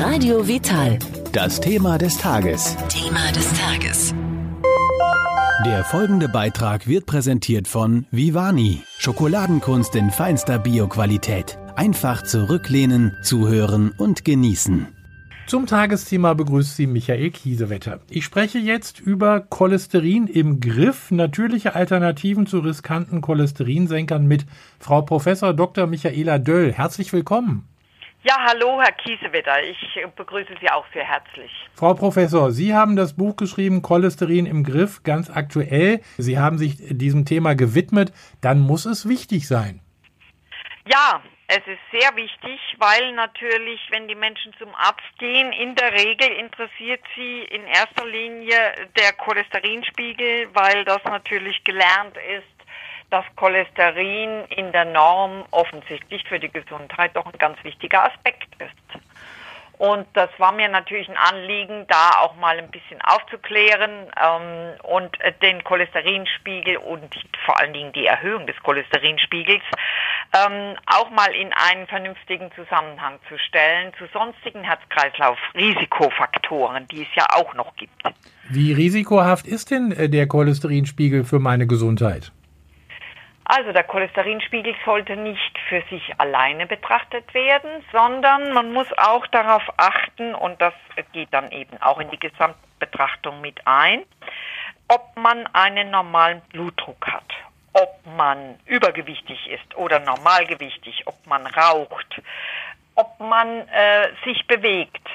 Radio Vital. Das Thema des Tages. Thema des Tages. Der folgende Beitrag wird präsentiert von Vivani. Schokoladenkunst in feinster Bioqualität. Einfach zurücklehnen, zuhören und genießen. Zum Tagesthema begrüßt Sie Michael Kiesewetter. Ich spreche jetzt über Cholesterin im Griff, natürliche Alternativen zu riskanten Cholesterinsenkern mit Frau Professor Dr. Michaela Döll. Herzlich willkommen. Ja, hallo, Herr Kiesewetter. Ich begrüße Sie auch sehr herzlich. Frau Professor, Sie haben das Buch geschrieben, Cholesterin im Griff, ganz aktuell. Sie haben sich diesem Thema gewidmet. Dann muss es wichtig sein. Ja, es ist sehr wichtig, weil natürlich, wenn die Menschen zum Arzt gehen, in der Regel interessiert sie in erster Linie der Cholesterinspiegel, weil das natürlich gelernt ist, dass Cholesterin in der Norm offensichtlich für die Gesundheit doch ein ganz wichtiger Aspekt ist. Und das war mir natürlich ein Anliegen, da auch mal ein bisschen aufzuklären ähm, und den Cholesterinspiegel und vor allen Dingen die Erhöhung des Cholesterinspiegels ähm, auch mal in einen vernünftigen Zusammenhang zu stellen zu sonstigen Herz-Kreislauf-Risikofaktoren, die es ja auch noch gibt. Wie risikohaft ist denn äh, der Cholesterinspiegel für meine Gesundheit? Also der Cholesterinspiegel sollte nicht für sich alleine betrachtet werden, sondern man muss auch darauf achten, und das geht dann eben auch in die Gesamtbetrachtung mit ein, ob man einen normalen Blutdruck hat, ob man übergewichtig ist oder normalgewichtig, ob man raucht, ob man äh, sich bewegt,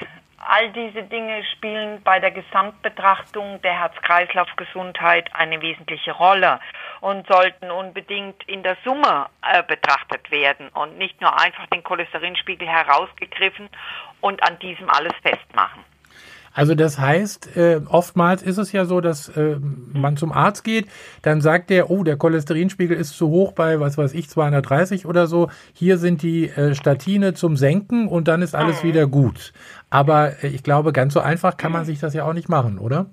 All diese Dinge spielen bei der Gesamtbetrachtung der Herz-Kreislauf-Gesundheit eine wesentliche Rolle und sollten unbedingt in der Summe äh, betrachtet werden und nicht nur einfach den Cholesterinspiegel herausgegriffen und an diesem alles festmachen. Also das heißt, äh, oftmals ist es ja so, dass äh, man zum Arzt geht, dann sagt der, oh, der Cholesterinspiegel ist zu hoch bei, was weiß ich, 230 oder so. Hier sind die äh, Statine zum Senken und dann ist alles mhm. wieder gut. Aber ich glaube, ganz so einfach kann man sich das ja auch nicht machen, oder?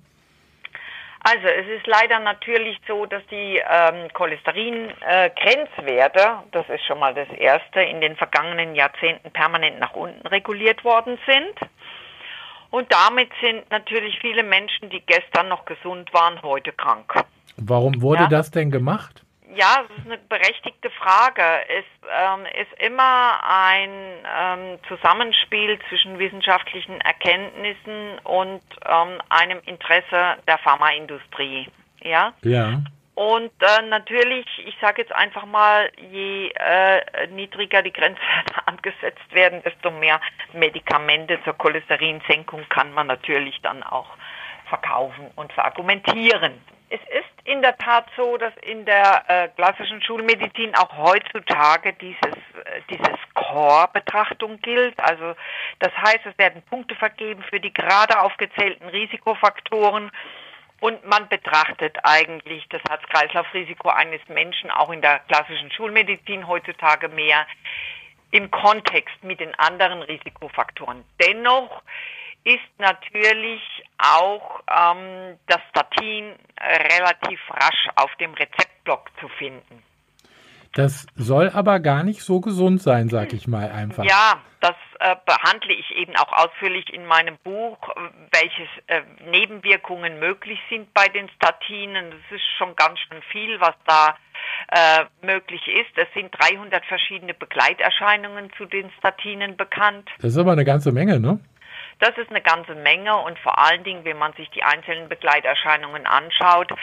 Also es ist leider natürlich so, dass die ähm, Cholesterin-Grenzwerte, äh, das ist schon mal das Erste, in den vergangenen Jahrzehnten permanent nach unten reguliert worden sind. Und damit sind natürlich viele Menschen, die gestern noch gesund waren, heute krank. Warum wurde ja? das denn gemacht? Ja, das ist eine berechtigte Frage. Es ähm, ist immer ein ähm, Zusammenspiel zwischen wissenschaftlichen Erkenntnissen und ähm, einem Interesse der Pharmaindustrie. Ja. Ja. Und äh, natürlich, ich sage jetzt einfach mal, je äh, niedriger die Grenzwerte angesetzt werden, desto mehr Medikamente zur Cholesterinsenkung kann man natürlich dann auch verkaufen und verargumentieren. Es ist in der Tat so, dass in der äh, klassischen Schulmedizin auch heutzutage dieses, äh, dieses Core-Betrachtung gilt. Also das heißt, es werden Punkte vergeben für die gerade aufgezählten Risikofaktoren und man betrachtet eigentlich das Herz-Kreislauf-Risiko eines Menschen auch in der klassischen Schulmedizin heutzutage mehr im Kontext mit den anderen Risikofaktoren. Dennoch ist natürlich auch ähm, das Statin relativ rasch auf dem Rezeptblock zu finden. Das soll aber gar nicht so gesund sein, sag ich mal einfach. Ja, das äh, behandle ich eben auch ausführlich in meinem Buch, welche äh, Nebenwirkungen möglich sind bei den Statinen. Das ist schon ganz schön viel, was da äh, möglich ist. Es sind 300 verschiedene Begleiterscheinungen zu den Statinen bekannt. Das ist aber eine ganze Menge, ne? Das ist eine ganze Menge und vor allen Dingen, wenn man sich die einzelnen Begleiterscheinungen anschaut,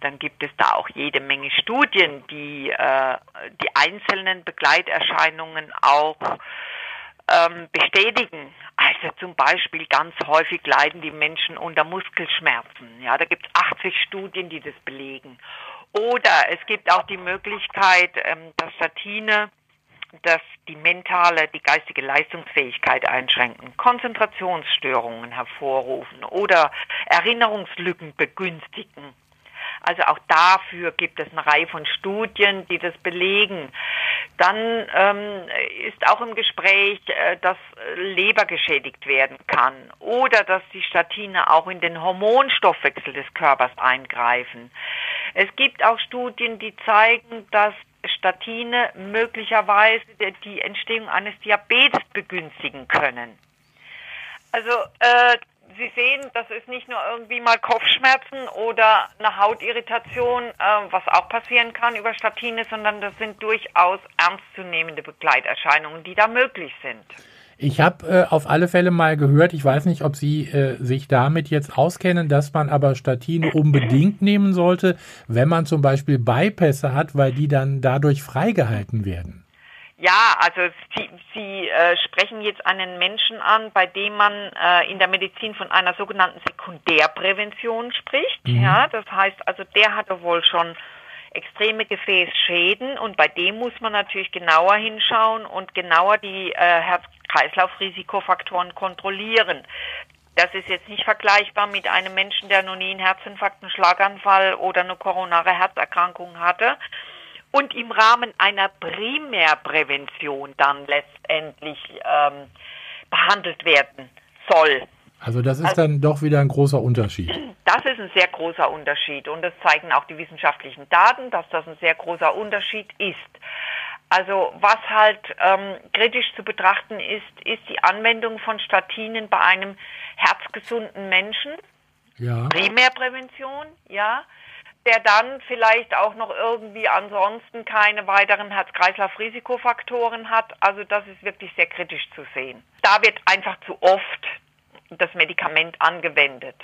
dann gibt es da auch jede Menge Studien, die äh, die einzelnen Begleiterscheinungen auch ähm, bestätigen. Also zum Beispiel ganz häufig leiden die Menschen unter Muskelschmerzen. Ja, da gibt es 80 Studien, die das belegen. Oder es gibt auch die Möglichkeit, ähm, dass Statine dass die mentale, die geistige Leistungsfähigkeit einschränken, Konzentrationsstörungen hervorrufen oder Erinnerungslücken begünstigen. Also auch dafür gibt es eine Reihe von Studien, die das belegen. Dann ähm, ist auch im Gespräch, äh, dass Leber geschädigt werden kann oder dass die Statine auch in den Hormonstoffwechsel des Körpers eingreifen. Es gibt auch Studien, die zeigen, dass Statine möglicherweise die Entstehung eines Diabetes begünstigen können. Also äh, Sie sehen, das ist nicht nur irgendwie mal Kopfschmerzen oder eine Hautirritation, äh, was auch passieren kann über Statine, sondern das sind durchaus ernstzunehmende Begleiterscheinungen, die da möglich sind. Ich habe äh, auf alle Fälle mal gehört, ich weiß nicht, ob Sie äh, sich damit jetzt auskennen, dass man aber Statine unbedingt nehmen sollte, wenn man zum Beispiel Bypässe hat, weil die dann dadurch freigehalten werden. Ja, also Sie, Sie äh, sprechen jetzt einen Menschen an, bei dem man äh, in der Medizin von einer sogenannten Sekundärprävention spricht. Mhm. Ja, das heißt, also der hatte wohl schon extreme Gefäßschäden und bei dem muss man natürlich genauer hinschauen und genauer die äh, Herz-Kreislauf-Risikofaktoren kontrollieren. Das ist jetzt nicht vergleichbar mit einem Menschen, der noch nie einen Herzinfarkt, einen Schlaganfall oder eine koronare Herzerkrankung hatte und im Rahmen einer Primärprävention dann letztendlich ähm, behandelt werden soll. Also das ist also, dann doch wieder ein großer Unterschied. Das ist ein sehr großer Unterschied und das zeigen auch die wissenschaftlichen Daten, dass das ein sehr großer Unterschied ist. Also was halt ähm, kritisch zu betrachten ist, ist die Anwendung von Statinen bei einem herzgesunden Menschen. Ja. Primärprävention, ja der dann vielleicht auch noch irgendwie ansonsten keine weiteren Herz-Kreislauf-Risikofaktoren hat. Also das ist wirklich sehr kritisch zu sehen. Da wird einfach zu oft das Medikament angewendet.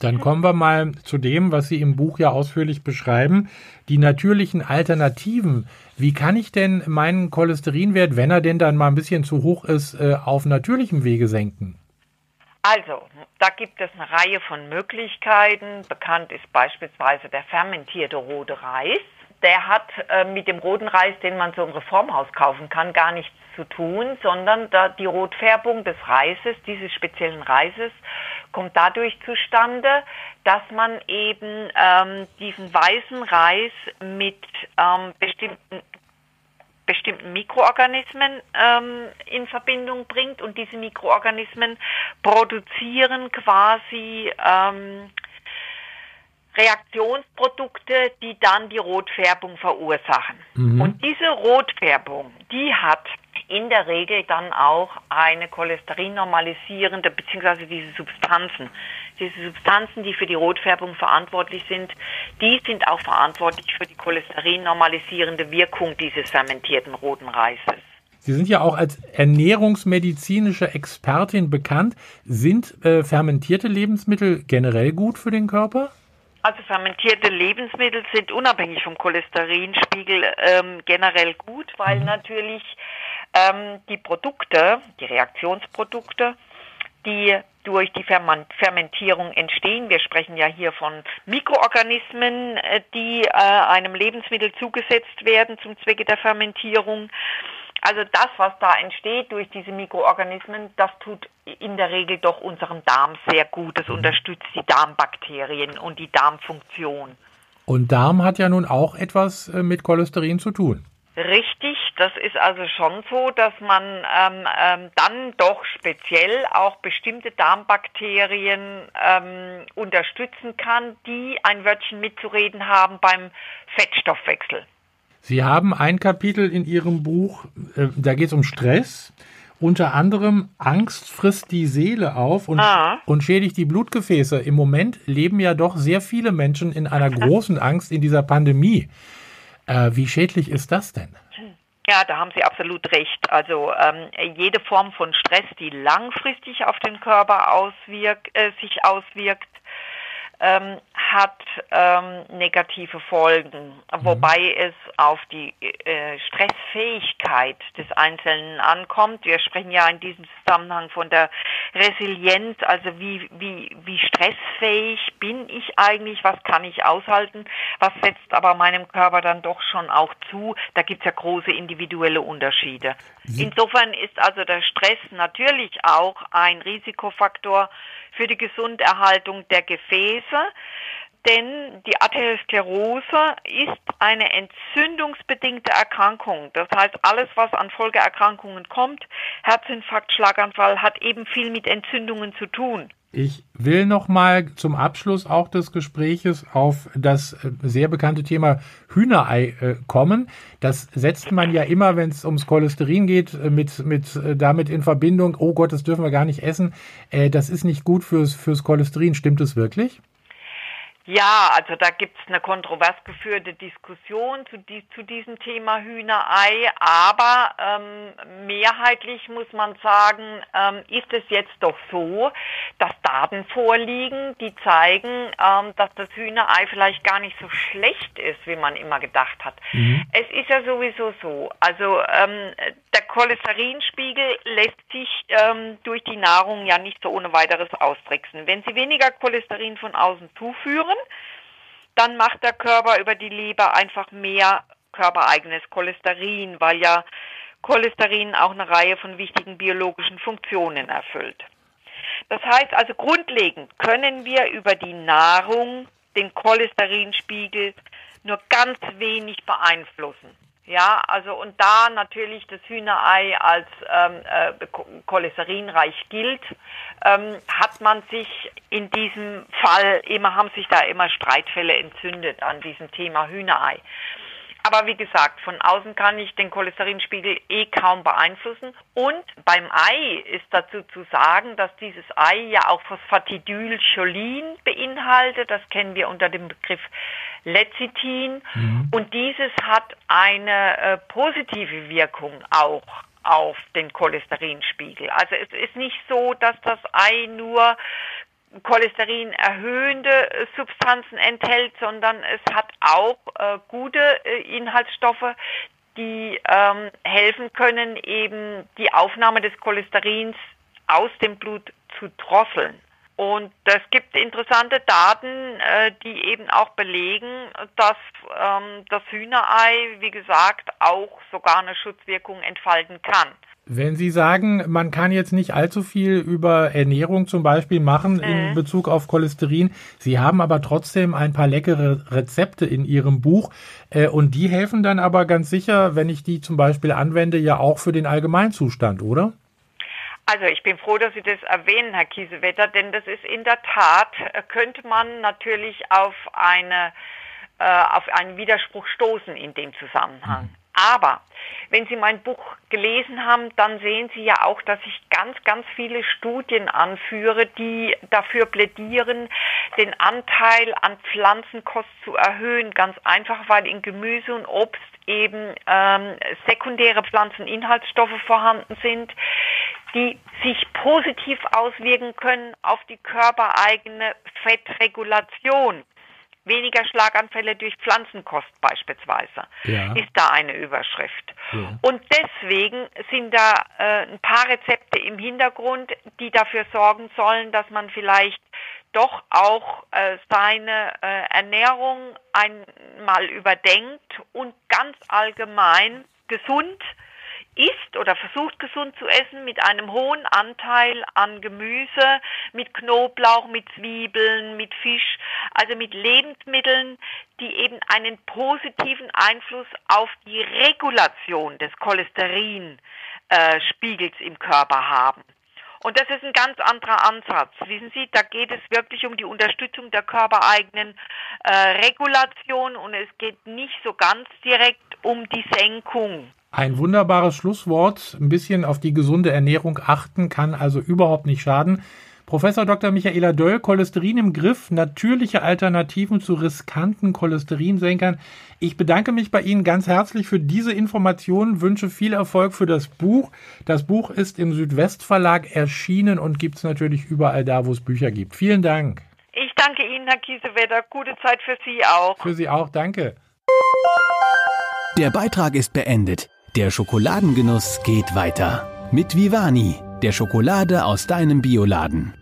Dann kommen wir mal zu dem, was Sie im Buch ja ausführlich beschreiben, die natürlichen Alternativen. Wie kann ich denn meinen Cholesterinwert, wenn er denn dann mal ein bisschen zu hoch ist, äh, auf natürlichem Wege senken? Also, da gibt es eine Reihe von Möglichkeiten. Bekannt ist beispielsweise der fermentierte rote Reis. Der hat äh, mit dem roten Reis, den man so im Reformhaus kaufen kann, gar nichts zu tun, sondern da die Rotfärbung des Reises, dieses speziellen Reises, kommt dadurch zustande, dass man eben ähm, diesen weißen Reis mit ähm, bestimmten bestimmten Mikroorganismen ähm, in Verbindung bringt und diese Mikroorganismen produzieren quasi ähm, Reaktionsprodukte, die dann die Rotfärbung verursachen. Mhm. Und diese Rotfärbung, die hat in der Regel dann auch eine cholesterinnormalisierende, beziehungsweise diese Substanzen, diese Substanzen, die für die Rotfärbung verantwortlich sind, die sind auch verantwortlich für die cholesterinnormalisierende Wirkung dieses fermentierten roten Reises. Sie sind ja auch als ernährungsmedizinische Expertin bekannt. Sind äh, fermentierte Lebensmittel generell gut für den Körper? Also fermentierte Lebensmittel sind unabhängig vom Cholesterinspiegel ähm, generell gut, weil mhm. natürlich ähm, die Produkte, die Reaktionsprodukte, die durch die Fermentierung entstehen. Wir sprechen ja hier von Mikroorganismen, äh, die äh, einem Lebensmittel zugesetzt werden zum Zwecke der Fermentierung. Also das, was da entsteht durch diese Mikroorganismen, das tut in der Regel doch unserem Darm sehr gut. Das unterstützt die Darmbakterien und die Darmfunktion. Und Darm hat ja nun auch etwas äh, mit Cholesterin zu tun. Richtig, das ist also schon so, dass man ähm, ähm, dann doch speziell auch bestimmte Darmbakterien ähm, unterstützen kann, die ein Wörtchen mitzureden haben beim Fettstoffwechsel. Sie haben ein Kapitel in Ihrem Buch, äh, da geht es um Stress. Unter anderem Angst frisst die Seele auf und, ah. und schädigt die Blutgefäße. Im Moment leben ja doch sehr viele Menschen in einer großen Angst in dieser Pandemie. Äh, wie schädlich ist das denn? Ja, da haben Sie absolut recht. Also ähm, jede Form von Stress, die langfristig auf den Körper auswirkt, äh, sich auswirkt, ähm, hat ähm, negative Folgen, mhm. wobei es auf die äh, Stressfähigkeit des Einzelnen ankommt. Wir sprechen ja in diesem Zusammenhang von der Resilienz, also wie, wie, wie stressfähig bin ich eigentlich, was kann ich aushalten, was setzt aber meinem Körper dann doch schon auch zu. Da gibt es ja große individuelle Unterschiede. Insofern ist also der Stress natürlich auch ein Risikofaktor für die Gesunderhaltung der Gefäße. denn die Arteriosklerose ist eine entzündungsbedingte Erkrankung. Das heißt, alles, was an Folgeerkrankungen kommt, Herzinfarkt, Schlaganfall, hat eben viel mit Entzündungen zu tun. Ich will noch mal zum Abschluss auch des Gespräches auf das äh, sehr bekannte Thema Hühnerei äh, kommen. Das setzt man ja immer, wenn es ums Cholesterin geht, äh, mit, mit damit in Verbindung. Oh Gott, das dürfen wir gar nicht essen. das ist nicht gut fürs, fürs Cholesterin. Stimmt es wirklich? Ja, also da gibt's eine kontrovers geführte Diskussion zu, die, zu diesem Thema Hühnerei, aber ähm, mehrheitlich muss man sagen, ähm, ist es jetzt doch so, dass Daten vorliegen, die zeigen, ähm, dass das Hühnerei vielleicht gar nicht so schlecht ist, wie man immer gedacht hat. Mhm. Es ist ja sowieso so, also ähm, der Cholesterinspiegel lässt sich ähm, durch die Nahrung ja nicht so ohne weiteres austricksen. Wenn Sie weniger Cholesterin von außen zuführen, dann macht der Körper über die Leber einfach mehr körpereigenes Cholesterin, weil ja Cholesterin auch eine Reihe von wichtigen biologischen Funktionen erfüllt. Das heißt also grundlegend können wir über die Nahrung den Cholesterinspiegel nur ganz wenig beeinflussen. Ja, also und da natürlich das Hühnerei als ähm, äh, cholesterinreich gilt, ähm, hat man sich in diesem Fall immer, haben sich da immer Streitfälle entzündet an diesem Thema Hühnerei. Aber wie gesagt, von außen kann ich den Cholesterinspiegel eh kaum beeinflussen. Und beim Ei ist dazu zu sagen, dass dieses Ei ja auch Phosphatidylcholin beinhaltet. Das kennen wir unter dem Begriff Lecithin. Mhm. Und dieses hat eine äh, positive Wirkung auch auf den Cholesterinspiegel. Also es ist nicht so, dass das Ei nur Cholesterin erhöhende äh, Substanzen enthält, sondern es hat auch äh, gute äh, Inhaltsstoffe, die ähm, helfen können, eben die Aufnahme des Cholesterins aus dem Blut zu drosseln. Und es gibt interessante Daten, äh, die eben auch belegen, dass ähm, das Hühnerei, wie gesagt, auch sogar eine Schutzwirkung entfalten kann. Wenn Sie sagen, man kann jetzt nicht allzu viel über Ernährung zum Beispiel machen in mhm. Bezug auf Cholesterin, Sie haben aber trotzdem ein paar leckere Rezepte in Ihrem Buch äh, und die helfen dann aber ganz sicher, wenn ich die zum Beispiel anwende, ja auch für den Allgemeinzustand, oder? Also ich bin froh, dass Sie das erwähnen, Herr Kiesewetter, denn das ist in der Tat, äh, könnte man natürlich auf eine äh, auf einen Widerspruch stoßen in dem Zusammenhang. Aber wenn Sie mein Buch gelesen haben, dann sehen Sie ja auch, dass ich ganz, ganz viele Studien anführe, die dafür plädieren, den Anteil an Pflanzenkost zu erhöhen. Ganz einfach, weil in Gemüse und Obst eben ähm, sekundäre Pflanzeninhaltsstoffe vorhanden sind, die sich positiv auswirken können auf die körpereigene Fettregulation. Weniger Schlaganfälle durch Pflanzenkost beispielsweise ja. ist da eine Überschrift. Ja. Und deswegen sind da äh, ein paar Rezepte im Hintergrund, die dafür sorgen sollen, dass man vielleicht doch auch äh, seine äh, Ernährung einmal überdenkt und ganz allgemein gesund isst oder versucht gesund zu essen mit einem hohen Anteil an Gemüse, mit Knoblauch, mit Zwiebeln, mit Fisch, also mit Lebensmitteln, die eben einen positiven Einfluss auf die Regulation des Cholesterinspiegels im Körper haben. Und das ist ein ganz anderer Ansatz. Wissen Sie, da geht es wirklich um die Unterstützung der körpereigenen äh, Regulation und es geht nicht so ganz direkt um die Senkung ein wunderbares Schlusswort. Ein bisschen auf die gesunde Ernährung achten kann also überhaupt nicht schaden. Professor Dr. Michaela Döll, Cholesterin im Griff, natürliche Alternativen zu riskanten Cholesterinsenkern. Ich bedanke mich bei Ihnen ganz herzlich für diese Informationen, wünsche viel Erfolg für das Buch. Das Buch ist im Südwestverlag erschienen und gibt es natürlich überall da, wo es Bücher gibt. Vielen Dank. Ich danke Ihnen, Herr Kiesewetter. Gute Zeit für Sie auch. Für Sie auch, danke. Der Beitrag ist beendet. Der Schokoladengenuss geht weiter. Mit Vivani, der Schokolade aus deinem Bioladen.